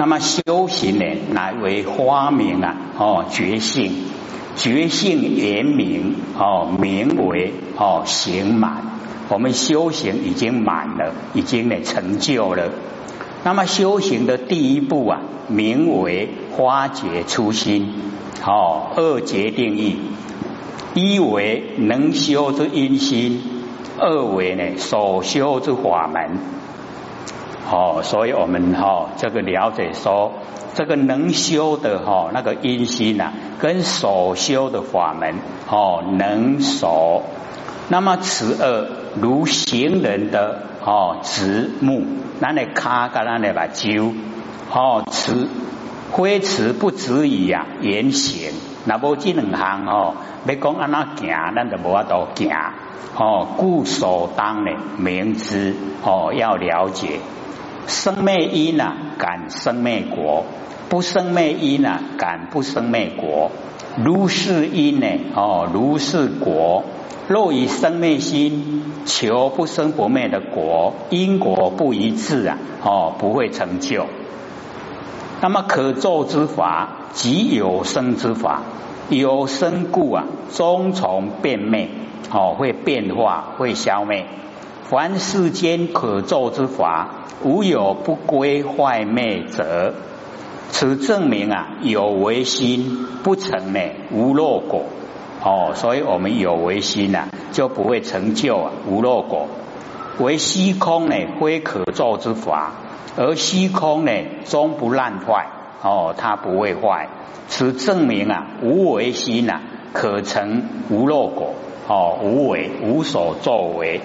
那么修行呢，乃为发明啊，哦，觉性，觉性圆明，哦，名为哦行满。我们修行已经满了，已经呢成就了。那么修行的第一步啊，名为花觉初心。哦，二节定义：一为能修之因心，二为呢所修之法门。哦，所以我们哈这个了解说，这个能修的哈那个因心呐，跟所修的法门哦能所。那么此二如行人的哦直目，那你卡噶那你把揪哦持挥持不止于啊言行，那无这两行哦，要讲安那行，咱就无法度行。哦，故所当呢明知哦要了解。生灭因呐，感生灭果；不生灭因呐，感不生灭果。如是因呢哦，如是果。若以生灭心求不生不灭的果，因果不一致啊，哦，不会成就。那么可作之法，即有生之法，有生故啊，终从变灭，哦，会变化，会消灭。凡世间可作之法，无有不归坏灭者。此证明啊，有为心不成呢，无漏果。哦，所以我们有为心呐，就不会成就啊无漏果。为虚空呢，非可作之法，而虚空呢，终不烂坏。哦，它不会坏。此证明啊，无为心呐，可成无漏果。哦，无为无所作为，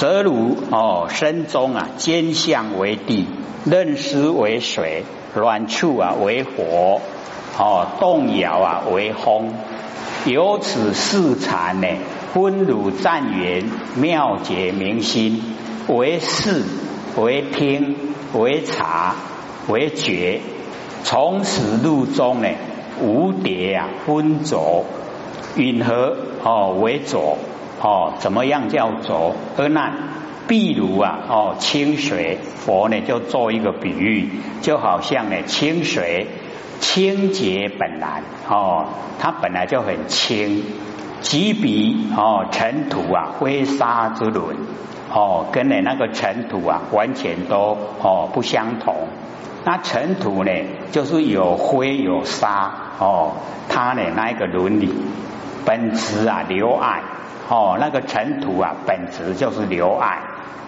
则如哦身中啊，坚相为地，任思为水，软处啊为火，哦动摇啊为风。由此四禅呢，分如湛圆，妙解明心，为视，为听，为察，为觉。从此路中呢，无蝶啊，分浊，允和哦为浊哦，怎么样叫浊？而那譬如啊哦清水，佛呢就做一个比喻，就好像呢清水。清洁本来哦，它本来就很清，即比哦尘土啊灰沙之轮哦，跟呢那个尘土啊完全都哦不相同。那尘土呢，就是有灰有沙哦，它呢那一个伦理本质啊留爱哦，那个尘土啊本质就是留爱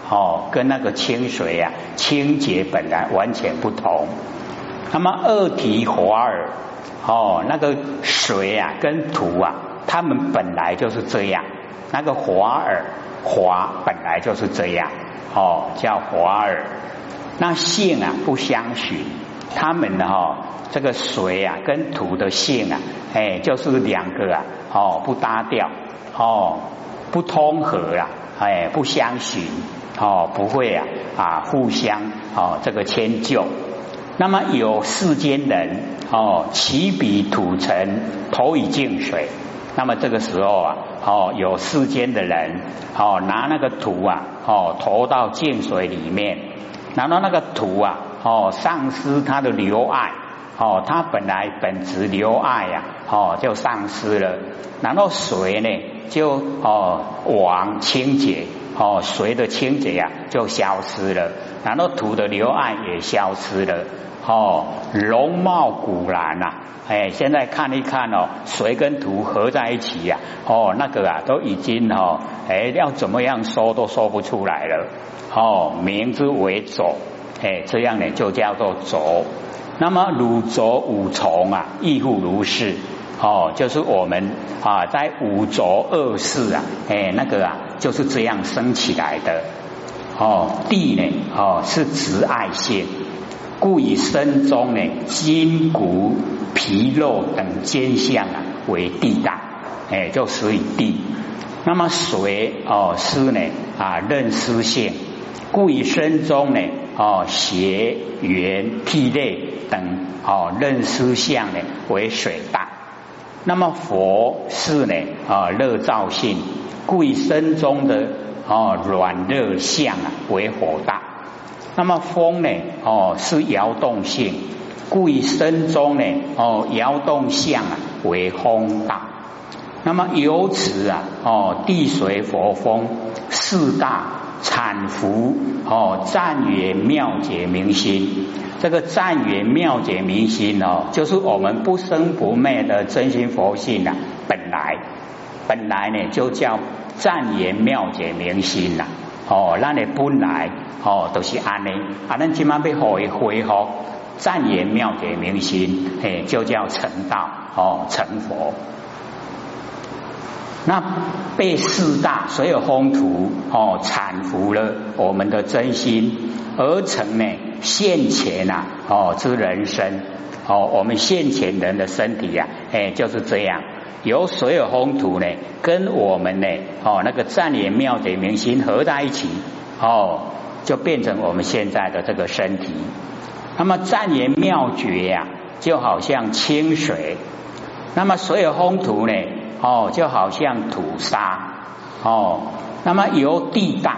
哦，跟那个清水啊清洁本来完全不同。那么二体华尔哦，那个水啊跟土啊，它们本来就是这样。那个华尔华本来就是这样哦，叫华尔。那性啊不相许，他们的哈这个水啊跟土的性啊，哎就是两个啊哦不搭调哦不通和啊哎不相许哦不会啊啊互相哦这个迁就。那么有世间人哦，起笔土尘投以净水。那么这个时候啊，哦，有世间的人哦，拿那个土啊，哦，投到净水里面，然后那个土啊，哦，丧失它的留爱，哦，它本来本质留爱呀，哦，就丧失了。然后水呢，就哦，往清洁。哦，水的清洁呀就消失了，然后土的流暗也消失了。哦，容貌古然呐，哎，现在看一看哦，水跟土合在一起呀，哦，那个啊都已经哦，哎，要怎么样说都说不出来了。哦，名之为浊，哎，这样呢就叫做浊。那么汝浊五重啊，亦复如是。哦，就是我们啊，在五浊恶世啊，哎，那个啊，就是这样生起来的。哦，地呢，哦，是直爱性，故以身中呢，筋骨皮肉等坚相啊，为地大，哎，就属于地。那么水哦，湿呢啊，任湿性，故以身中呢，哦，邪缘涕泪等哦，任湿相呢，为水大。那么佛是呢啊热燥性，故以身中的啊软热相啊为火大。那么风呢？哦，是摇动性，故以身中呢？哦，摇动相啊为风大。那么由此啊，哦，地水火风四大产福哦，赞言妙解明心。这个赞言妙解明心哦，就是我们不生不灭的真心佛性啊，本来本来呢就叫赞言妙解明心呐。哦，那你本来哦都是安尼，啊，咱今晚要何以恢复湛圆妙解明心？嘿，就叫成道哦，成佛。那被四大所有风土哦产服了我们的真心，而成呢现前呐哦之人生哦，我们现前人的身体呀，哎就是这样，由所有风土呢跟我们呢哦那个湛圆妙解明心合在一起哦，就变成我们现在的这个身体。那么湛圆妙觉呀，就好像清水，那么所有风土呢？哦，就好像土沙。哦，那么由地大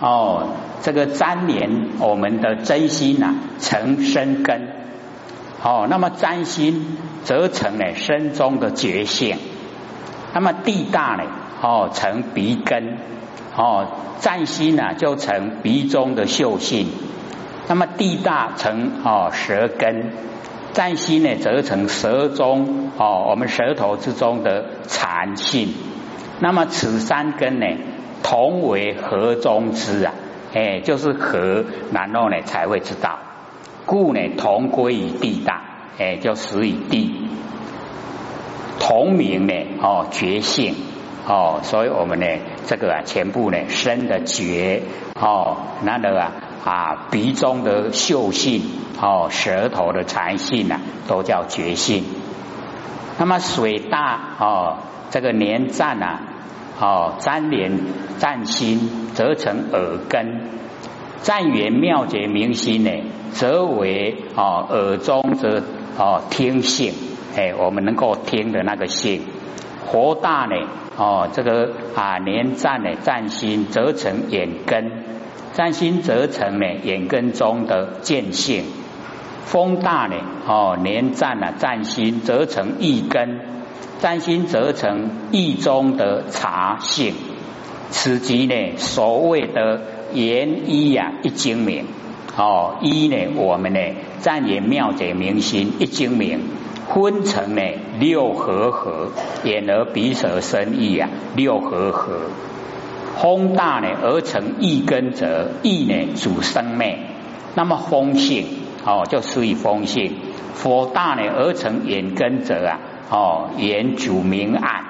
哦，这个粘连我们的真心呐，成生根。哦，那么粘心则成了身中的觉性，那么地大呢哦，成鼻根。哦，粘心呢就成鼻中的嗅性，那么地大成哦舌根。占心呢，则成舌中哦，我们舌头之中的禅性。那么此三根呢，同为合中之啊，哎，就是合，然后呢才会知道。故呢，同归于地大，哎，就死于地。同名呢，哦，觉性哦，所以我们呢，这个啊，全部呢，生的觉哦，那个啊。啊，鼻中的嗅性，哦，舌头的禅性啊，都叫觉性。那么水大哦，这个连战呐，哦，粘连占心，则成耳根；占元妙觉明心呢，则为哦耳中则哦听性，哎，我们能够听的那个性。活大呢，哦，这个啊连战呢占心，则成眼根。占心则成呢，眼根中的见性；风大呢，哦，连占了占心则成意根；占心则成意中的察性。此即呢，所谓的言一呀，一精明。哦，一呢，我们呢，占言妙解明心一精明，分成呢六合合，眼耳鼻舌身意啊，六合合。风大呢而成意根者，意呢主生命，那么风性哦就属于风性。火大呢而成眼根者啊，哦眼主明暗，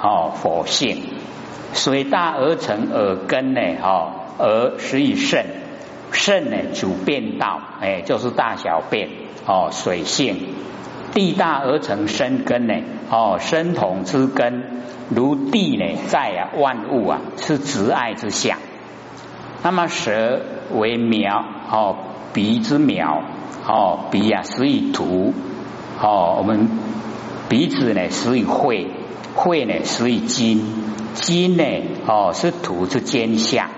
哦火性。水大而成耳根呢，哦而属于肾，肾呢主变道，哎就是大小便，哦水性。地大而成生根呢，哦生统之根。如地呢，在啊，万物啊是执爱之相。那么舌为苗，哦鼻之苗，哦鼻啊食以土，哦我们鼻子呢始于肺，肺呢始于筋，筋呢哦是土之尖相，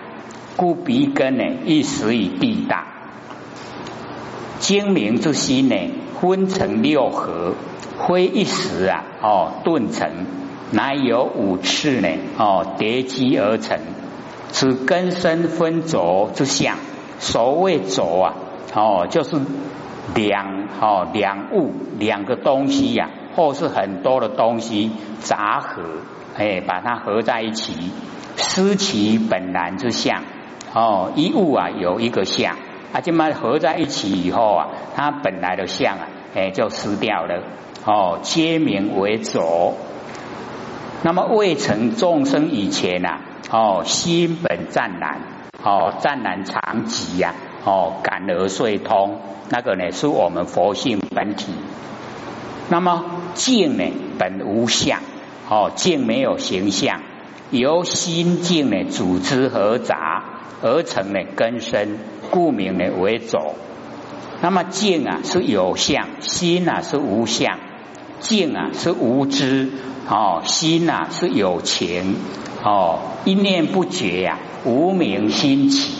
故鼻根呢亦食以地大。精明之心呢，分成六合，非一时啊，哦顿成。乃有五次呢？哦，叠积而成，此根深分浊之相。所谓浊啊，哦，就是两哦两物两个东西呀，或是很多的东西杂合，哎，把它合在一起，失其本然之相。哦，一物啊有一个相，啊，这么合在一起以后啊，它本来的相啊，哎，就失掉了。哦，皆名为浊。那么未成众生以前呐，哦，心本湛然，哦，湛然常寂呀，哦，感而遂通，那个呢是我们佛性本体。那么静呢本无相，哦，静没有形象，由心境呢组织合杂而成呢根深，故名呢为走。那么静啊是有相，心啊是无相，静啊是无知。哦，心呐是有情，哦，一念不绝呀，无名心起，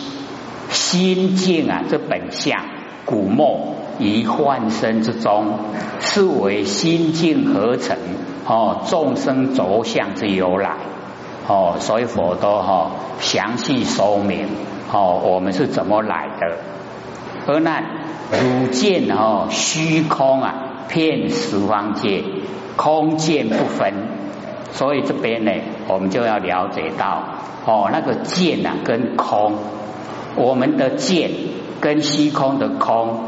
心境啊，这本相古墨于幻身之中，是为心境合成哦，众生着相之由来哦，所以佛陀哈详细说明哦，我们是怎么来的。而那汝见哦，虚空啊，遍十方界，空见不分。所以这边呢，我们就要了解到哦，那个见啊，跟空，我们的见跟虚空的空，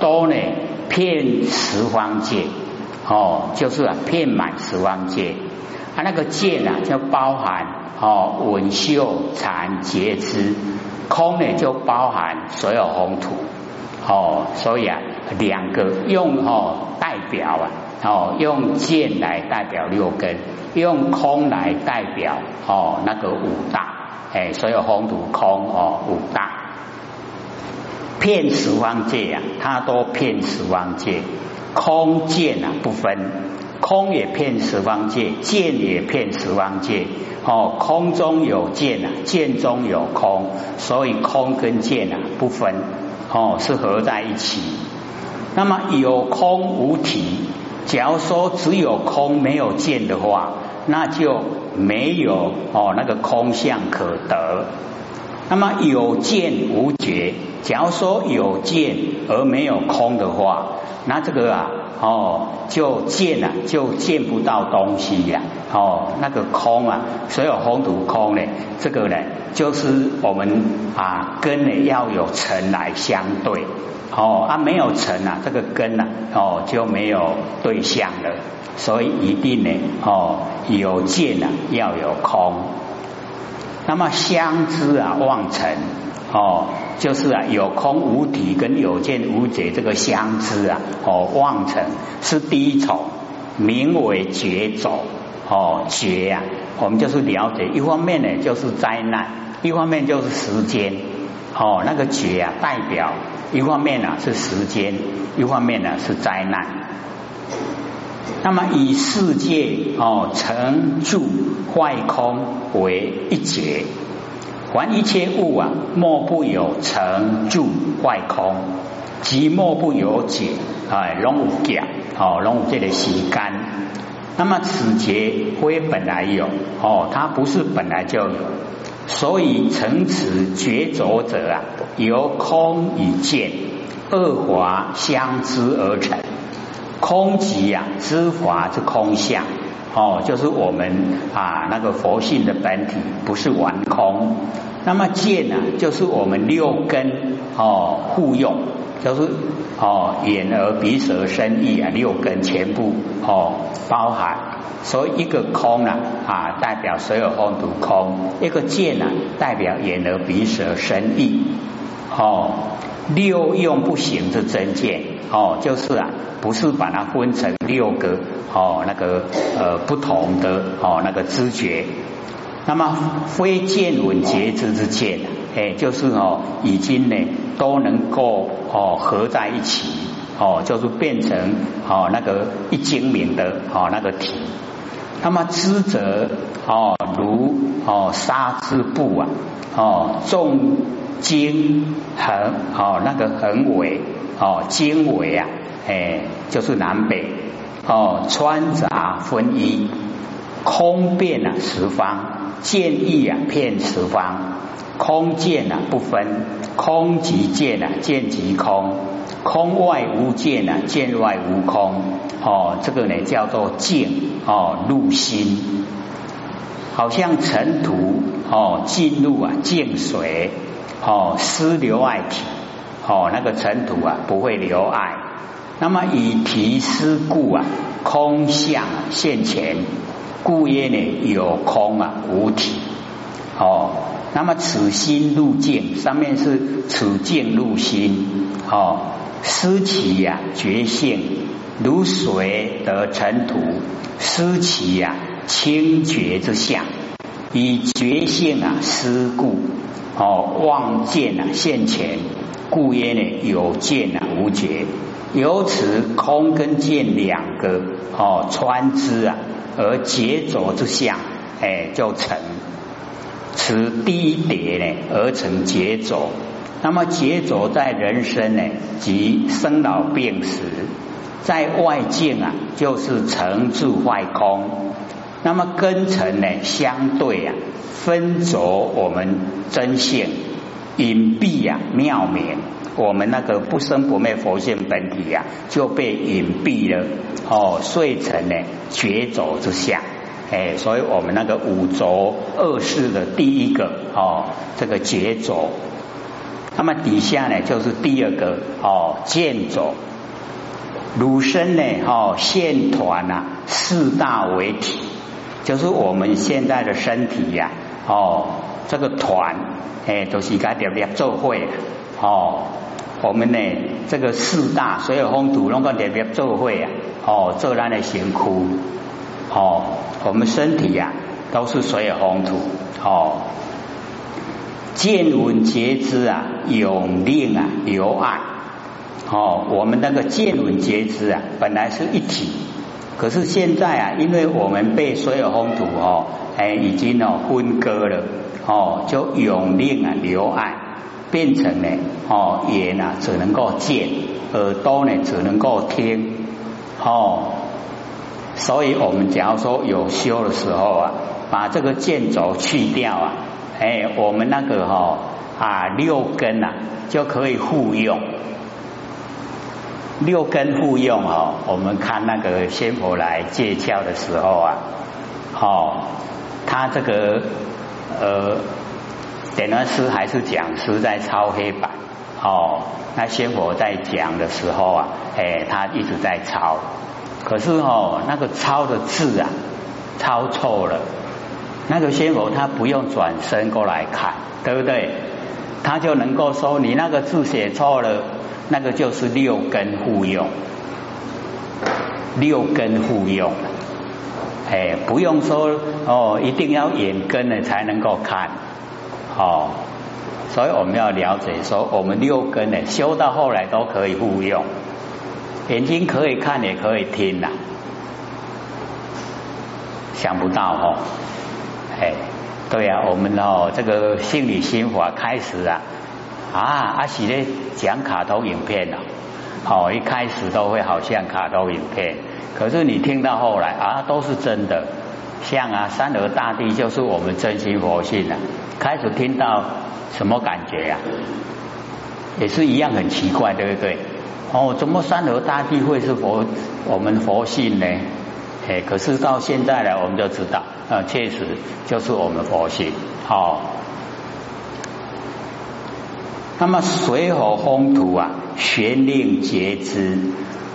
都呢遍十方界哦，就是啊遍满十方界。啊，那个见啊，就包含哦文秀禅结知，空呢就包含所有红土哦，所以啊两个用哦代表啊。哦，用剑来代表六根，用空来代表哦那个五大，哎，所有红土空哦五大，骗十方界啊，它都骗十方界，空见啊不分，空也骗十方界，见也骗十方界，哦，空中有见啊，见中有空，所以空跟见啊不分，哦是合在一起，那么有空无体。假如说只有空没有见的话，那就没有哦那个空相可得。那么有见无觉，假如说有见而没有空的话，那这个啊哦就见啊就见不到东西呀哦那个空啊，所有空土空呢，这个呢就是我们啊跟呢要有尘来相对。哦啊，没有尘啊，这个根呐，哦就没有对象了，所以一定呢，哦有见啊，要有空。那么相知啊，望尘哦，就是啊有空无体跟有见无觉这个相知啊，哦望尘是第一重，名为绝走哦绝呀，我们就是了解一方面呢就是灾难，一方面就是时间哦那个绝啊代表。一方面呢是时间，一方面呢是灾难。那么以世界哦成住坏空为一节，凡一切物啊，莫不有成住坏空，即莫不有解啊，拢有假哦，拢有这个时间。那么此节非本来有哦，它不是本来就有。所以成此觉着者啊，由空与见二法相知而成。空即啊，知法之空相哦，就是我们啊那个佛性的本体，不是完空。那么见呢，就是我们六根哦互用，就是哦眼耳鼻舌身意啊六根全部哦包含。所以一个空啊啊，代表所有空独空；一个见呢，代表眼耳鼻舌身意。哦，六用不行之真见。哦，就是啊，不是把它分成六个哦，那个呃不同的哦那个知觉。那么非见闻觉知之见，哎，就是哦已经呢都能够哦合在一起。哦，就是变成哦那个一精明的哦那个体。那么知者哦如哦沙之布啊哦重经横哦那个横尾哦经纬啊哎就是南北哦穿杂分一空遍啊十方见义啊遍十方空见啊不分空即见啊见即空。空外无见啊，见外无空。哦，这个呢叫做见哦入心，好像尘土哦进入啊静水哦失留爱体。哦那个尘土啊不会留爱，那么以体失故啊空相现前，故曰呢有空啊无体。哦，那么此心入境上面是此境入心哦。思其呀觉性如水得尘土，思其呀清觉之相，以觉性啊思故哦望见啊现前，故曰呢有见啊无觉，由此空跟见两个哦穿之啊而结着之相，哎就成此第一叠呢而成结着。那么劫走在人生呢，即生老病死，在外境啊，就是成住坏空。那么根尘呢，相对啊，分着我们真性隐蔽呀，妙明。我们那个不生不灭佛性本体呀，就被隐蔽了哦，碎成呢绝走之相。哎，所以我们那个五轴二世的第一个哦，这个劫轴。那么底下呢，就是第二个哦，见走。乳身呢，哦，线团呐，四大为体，就是我们现在的身体呀，哦，这个团，哎，都是该点点做会哦。我们呢，这个四大所有风土，弄个点点做会啊，哦，做咱的辛苦，哦，我们身体呀，都是所有风土，哦。见闻觉知啊，永令啊，留爱哦。我们那个见闻觉知啊，本来是一体，可是现在啊，因为我们被所有风土哦，哎，已经哦分割了哦，就永令啊，留爱变成呢哦，眼啊只能够见，耳朵呢只能够听哦。所以我们假如说有修的时候啊，把这个剑轴去掉啊。哎，我们那个哈啊六根啊就可以互用，六根互用哦。我们看那个仙佛来借窍的时候啊，哦，他这个呃，点了师还是讲师在抄黑板哦。那仙佛在讲的时候啊，哎，他一直在抄，可是哦，那个抄的字啊，抄错了。那个仙佛他不用转身过来看，对不对？他就能够说你那个字写错了，那个就是六根互用，六根互用，哎，不用说哦，一定要眼根呢才能够看，哦，所以我们要了解说，我们六根呢修到后来都可以互用，眼睛可以看也可以听呐，想不到哦。哎，对呀，我们哦，这个心理心法开始啊啊，阿喜咧讲卡通影片了，哦，一开始都会好像卡通影片，可是你听到后来啊，都是真的，像啊，三河大地就是我们真心佛性啊，开始听到什么感觉呀？也是一样很奇怪，对不对？哦，怎么三河大地会是佛我们佛性呢？哎，可是到现在呢，我们就知道，啊，确实就是我们佛性。好，那么水火风土啊，玄令皆知。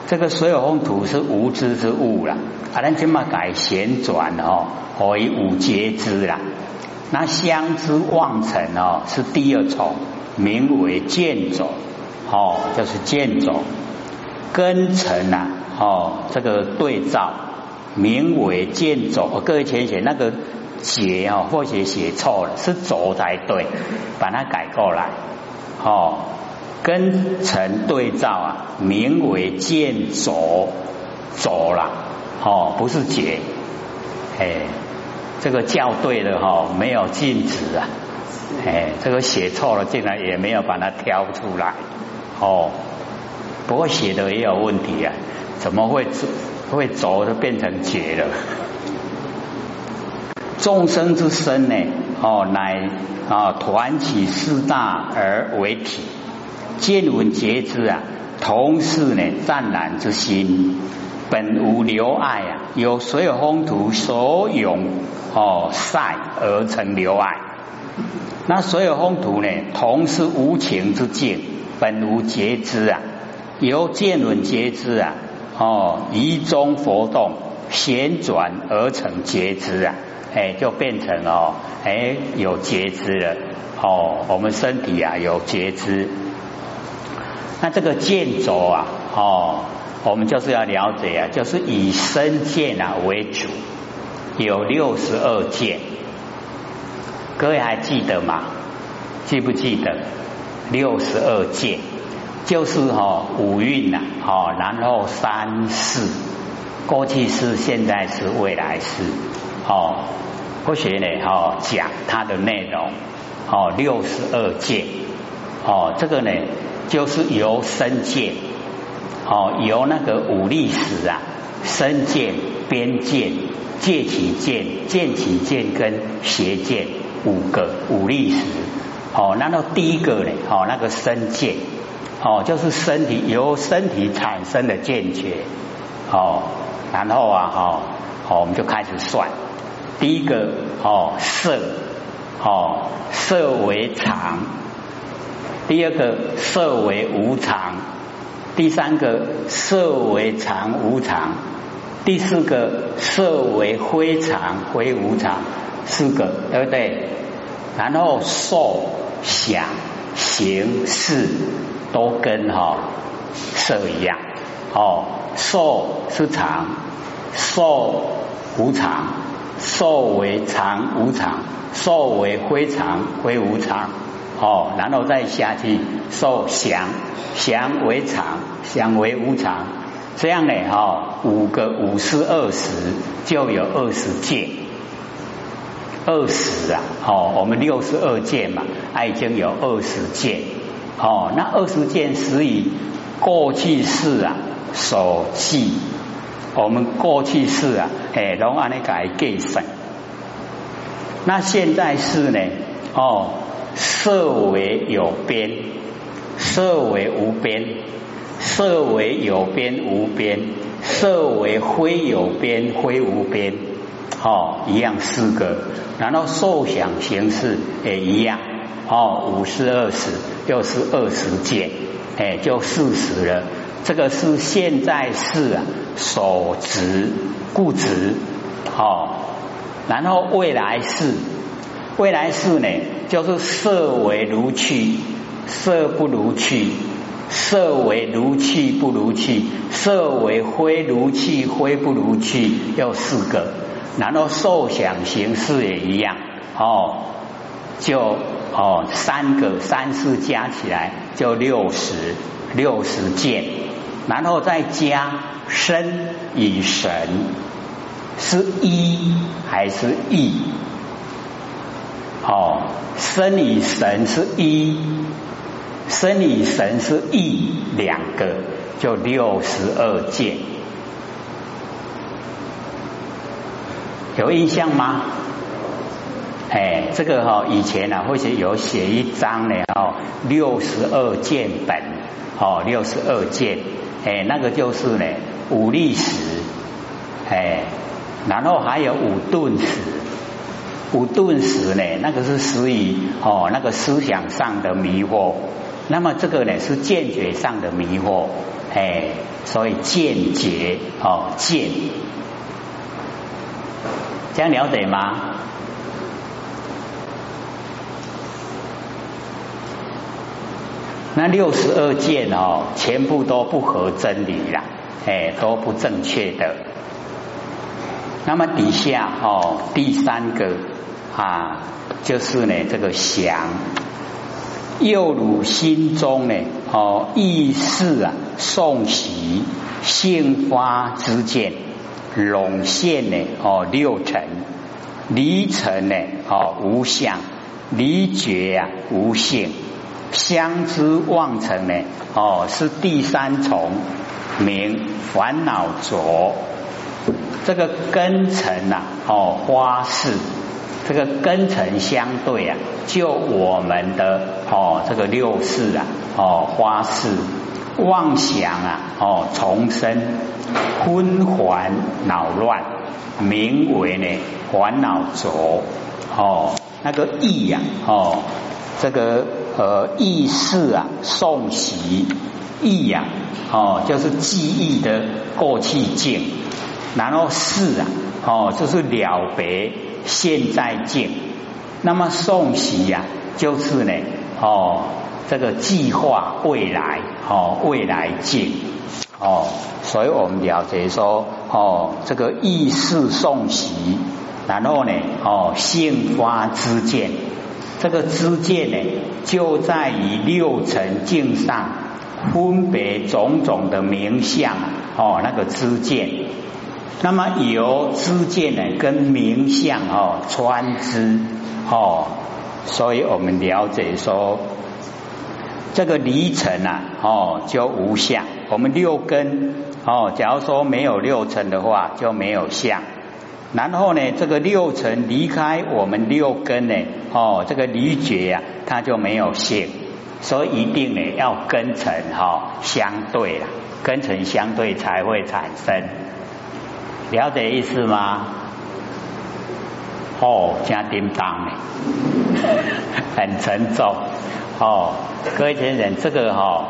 这个水火风土是无知之物了，啊，咱今嘛改旋转哦，为五皆知啦。那相知望尘哦，是第二重，名为见种，哦，就是见种根尘呐，哦，这个对照。名为见走，各位浅写那个节哦，或许写错了，是走才对，把它改过来哦。跟成对照啊，名为见走走了哦，不是节哎，这个校对的哈，没有禁止啊，哎，这个写错了，竟然也没有把它挑出来哦。不过写的也有问题啊，怎么会？会走就变成劫了。众生之身呢，哦，乃啊团起四大而为体，见闻觉知啊，同是呢湛然之心，本无留爱啊，有所有风土所涌哦塞而成留爱。那所有风土呢，同是无情之境，本无觉知啊，由见闻觉知啊。哦，移中活动旋转而成觉知啊，哎，就变成哦，哎，有觉知了。哦，我们身体啊有觉知。那这个剑轴啊，哦，我们就是要了解啊，就是以身剑啊为主，有六十二剑。各位还记得吗？记不记得六十二剑？就是哈五蕴呐，哦，然后三世，过去式、现在是未来式，哦，或许呢，哦，讲它的内容，哦，六十二界，哦，这个呢就是由身见，哦，由那个五力史啊，身见、边见、借起见、见起见跟邪见五个五力史。哦，然后第一个呢，哦，那个身见，哦，就是身体由身体产生的见觉，哦，然后啊，哦，好，我们就开始算，第一个哦，色，哦，色为常，第二个色为无常，第三个色为常无常，第四个色为非常非无常，四个对不对？然后受想行识都跟哈色一样哦，受是常，受无常，受为常无常，受为非常非无常哦，然后再下去受想，想为常，想为无常，这样呢哈五个五十二十就有二十件。二十啊，哦，我们六十二件嘛，已经有二十件，哦，那二十件是以过去式啊所记，我们过去式啊，哎，拢按那改计算。那现在是呢，哦，色为有边，色为无边，色为有边无边，色为非有边非无边。哦，一样四个，然后受想行识也一样，哦，五是二十，又是二十件，哎，就四十了。这个是现在世啊，所执固执，哦，然后未来世，未来世呢，就是色为如去，色不如去，色为如去不如去，色为非如去非不如去，又四个。然后受想行识也一样哦，就哦三个三四加起来就六十六十件，然后再加身与神是一还是异？哦，身与神是一，身与神是一，两个就六十二件。有印象吗？哎，这个哈以前呢，或许有写一张呢哦，六十二件本哦，六十二件，哎，那个就是呢五力史，哎，然后还有五顿史，五顿史呢，那个是属于哦那个思想上的迷惑，那么这个呢是见觉上的迷惑，哎，所以见觉哦见。这样了解吗？那六十二件哦，全部都不合真理啦，哎，都不正确的。那么底下哦，第三个啊，就是呢这个想，又如心中呢哦意识啊，诵习性发之见。拢现呢？哦，六尘离尘呢？哦，无相离觉啊，无性相知妄尘呢？哦，是第三重名烦恼浊。这个根尘呐，哦，花事这个根尘相对啊，就我们的哦，这个六事啊，哦，花事妄想啊，哦，重生。昏烦恼乱，名为呢烦恼浊哦，那个意呀哦，这个呃意识啊，送习意呀哦，就是记忆的过去境，然后事啊哦，就是了别现在境，那么送习呀，就是呢哦，这个计划未来哦，未来境。哦，所以我们了解说，哦，这个意识送习，然后呢，哦，性发之见，这个之见呢，就在于六尘境上分别种种的名相，哦，那个知见，那么由知见呢跟名相哦穿之，哦，所以我们了解说，这个离尘啊，哦，就无相。我们六根哦，假如说没有六尘的话，就没有相。然后呢，这个六尘离开我们六根呢，哦，这个离觉呀，它就没有性。所以一定呢，要根尘哈相对了，根尘相对才会产生。了解意思吗？哦，加叮当呢，很沉重哦。各位先生，这个哈，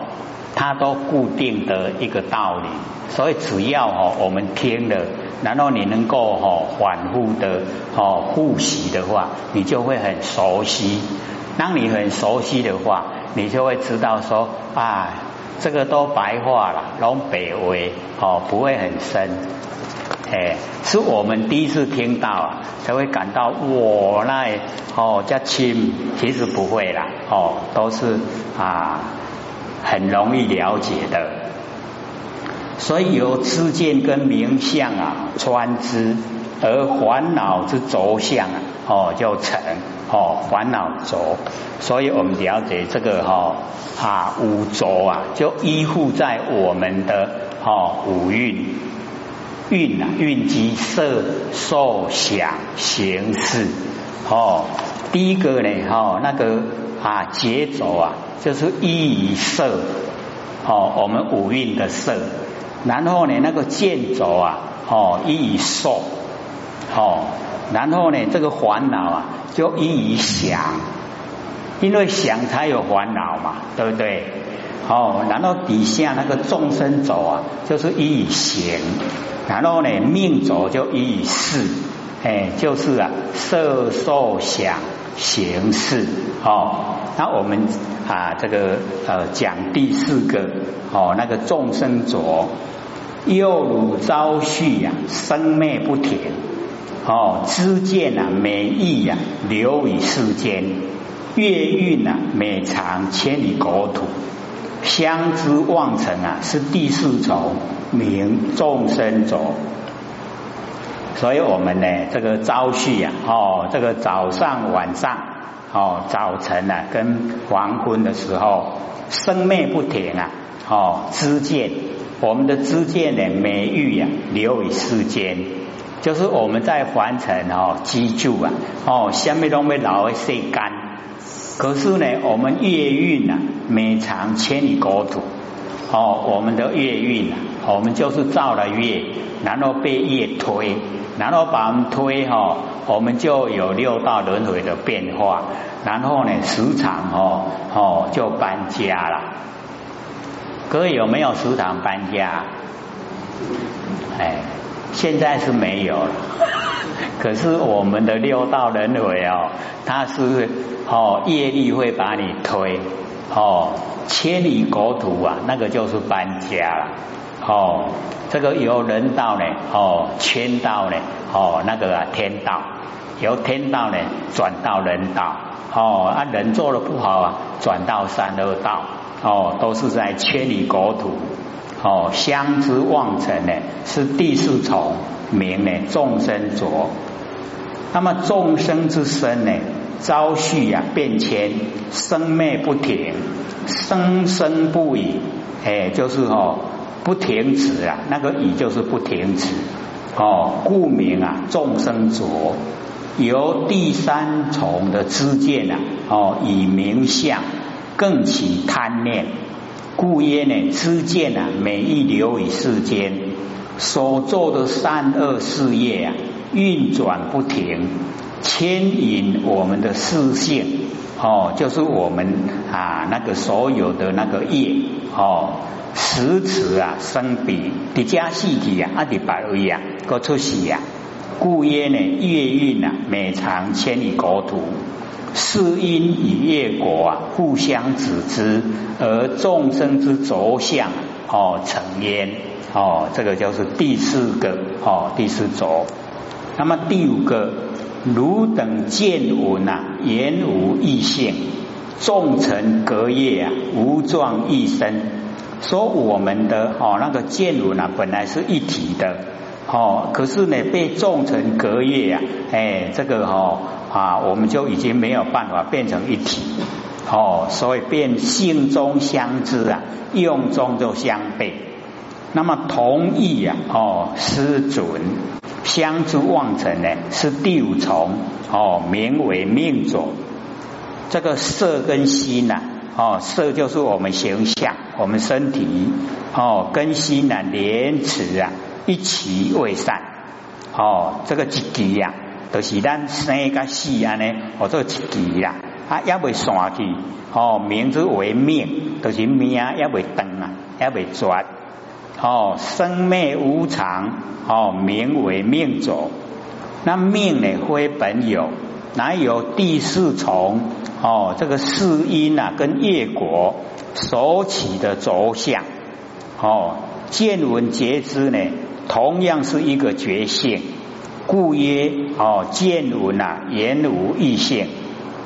它都固定的一个道理，所以只要哈我们听了，然后你能够哈反复的哦复习的话，你就会很熟悉。当你很熟悉的话，你就会知道说啊，这个都白话了，拢北微哦，不会很深。哎，是我们第一次听到啊，才会感到哇，那哦叫亲，其实不会啦，哦，都是啊很容易了解的。所以由知见跟名相啊穿之，而烦恼之轴相啊，哦就成哦烦恼轴。所以我们了解这个哈啊五轴啊，就依附在我们的哦五蕴。运啊，运机色受想行识哦。第一个呢，哈，那个啊节奏啊，就是依于色哦，我们五蕴的色。然后呢，那个见轴啊，哦，依于受哦。然后呢，这个烦恼啊，就依于想，因为想才有烦恼嘛，对不对？哦，然后底下那个众生走啊，就是依于行。然后呢，命走就以事，哎，就是啊，色受想行识哦。那我们啊，这个呃，讲第四个哦，那个众生浊，又如朝夕呀，生灭不停哦，知见啊，美意呀，流于世间，月运啊，美长千里国土。相知望尘啊，是第四重名众生种。所以我们呢，这个朝夕啊，哦，这个早上晚上，哦，早晨啊，跟黄昏的时候，生灭不停啊，哦，知见，我们的知见呢，美玉啊，留于世间，就是我们在凡尘哦，居住啊，哦，下面都没老会晒干。可是呢，我们月运啊，每长千里国土哦，我们的月运啊，我们就是造了月，然后被月推，然后把我们推哈，我们就有六道轮回的变化，然后呢，时常哦哦就搬家了。各位有没有时常搬家？哎，现在是没有了。可是我们的六道轮回哦，它是哦业力会把你推哦千里国土啊，那个就是搬家了哦。这个由人道呢哦天道呢哦那个啊天道，由天道呢转到人道哦啊人做的不好啊转到三恶道哦都是在千里国土哦相知妄尘呢是第四重。名呢众生浊，那么众生之身呢，朝夕呀变迁，生灭不停，生生不已，哎，就是哦不停止啊，那个已就是不停止哦，故名啊众生浊，由第三重的知见啊，哦以名相更起贪念，故曰呢知见啊每一流于世间。所做的善恶事业啊，运转不停，牵引我们的视线哦，就是我们啊那个所有的那个业哦，时此啊生彼，的加细体啊，阿的百位啊，各出息呀，故曰呢，月运啊，每长千里国土，是因与业果啊互相指之，而众生之着相哦成焉。哦，这个就是第四个哦，第四轴。那么第五个，汝等见闻啊，言无异性，众尘隔业啊，无状异身。说我们的哦那个见闻啊，本来是一体的哦，可是呢被众尘隔夜啊，哎，这个哦啊，我们就已经没有办法变成一体哦，所以变性中相知啊，用中就相悖。那么同意啊，哦，失准相知望成呢，是第五重哦，名为命种。这个色跟心呐，哦，色就是我们形象，我们身体哦，跟心呐连持啊，一起为善哦，这个一级呀，都是咱生个死啊呢，哦，这一级呀，啊也未散去哦，名之为命，都是命啊也未断啊，也未绝哦，生灭无常哦，名为命种。那命呢，非本有。哪有第四重哦？这个四因啊，跟业果所起的着相哦，见闻觉知呢，同样是一个觉性，故曰哦，见闻啊，言无异性。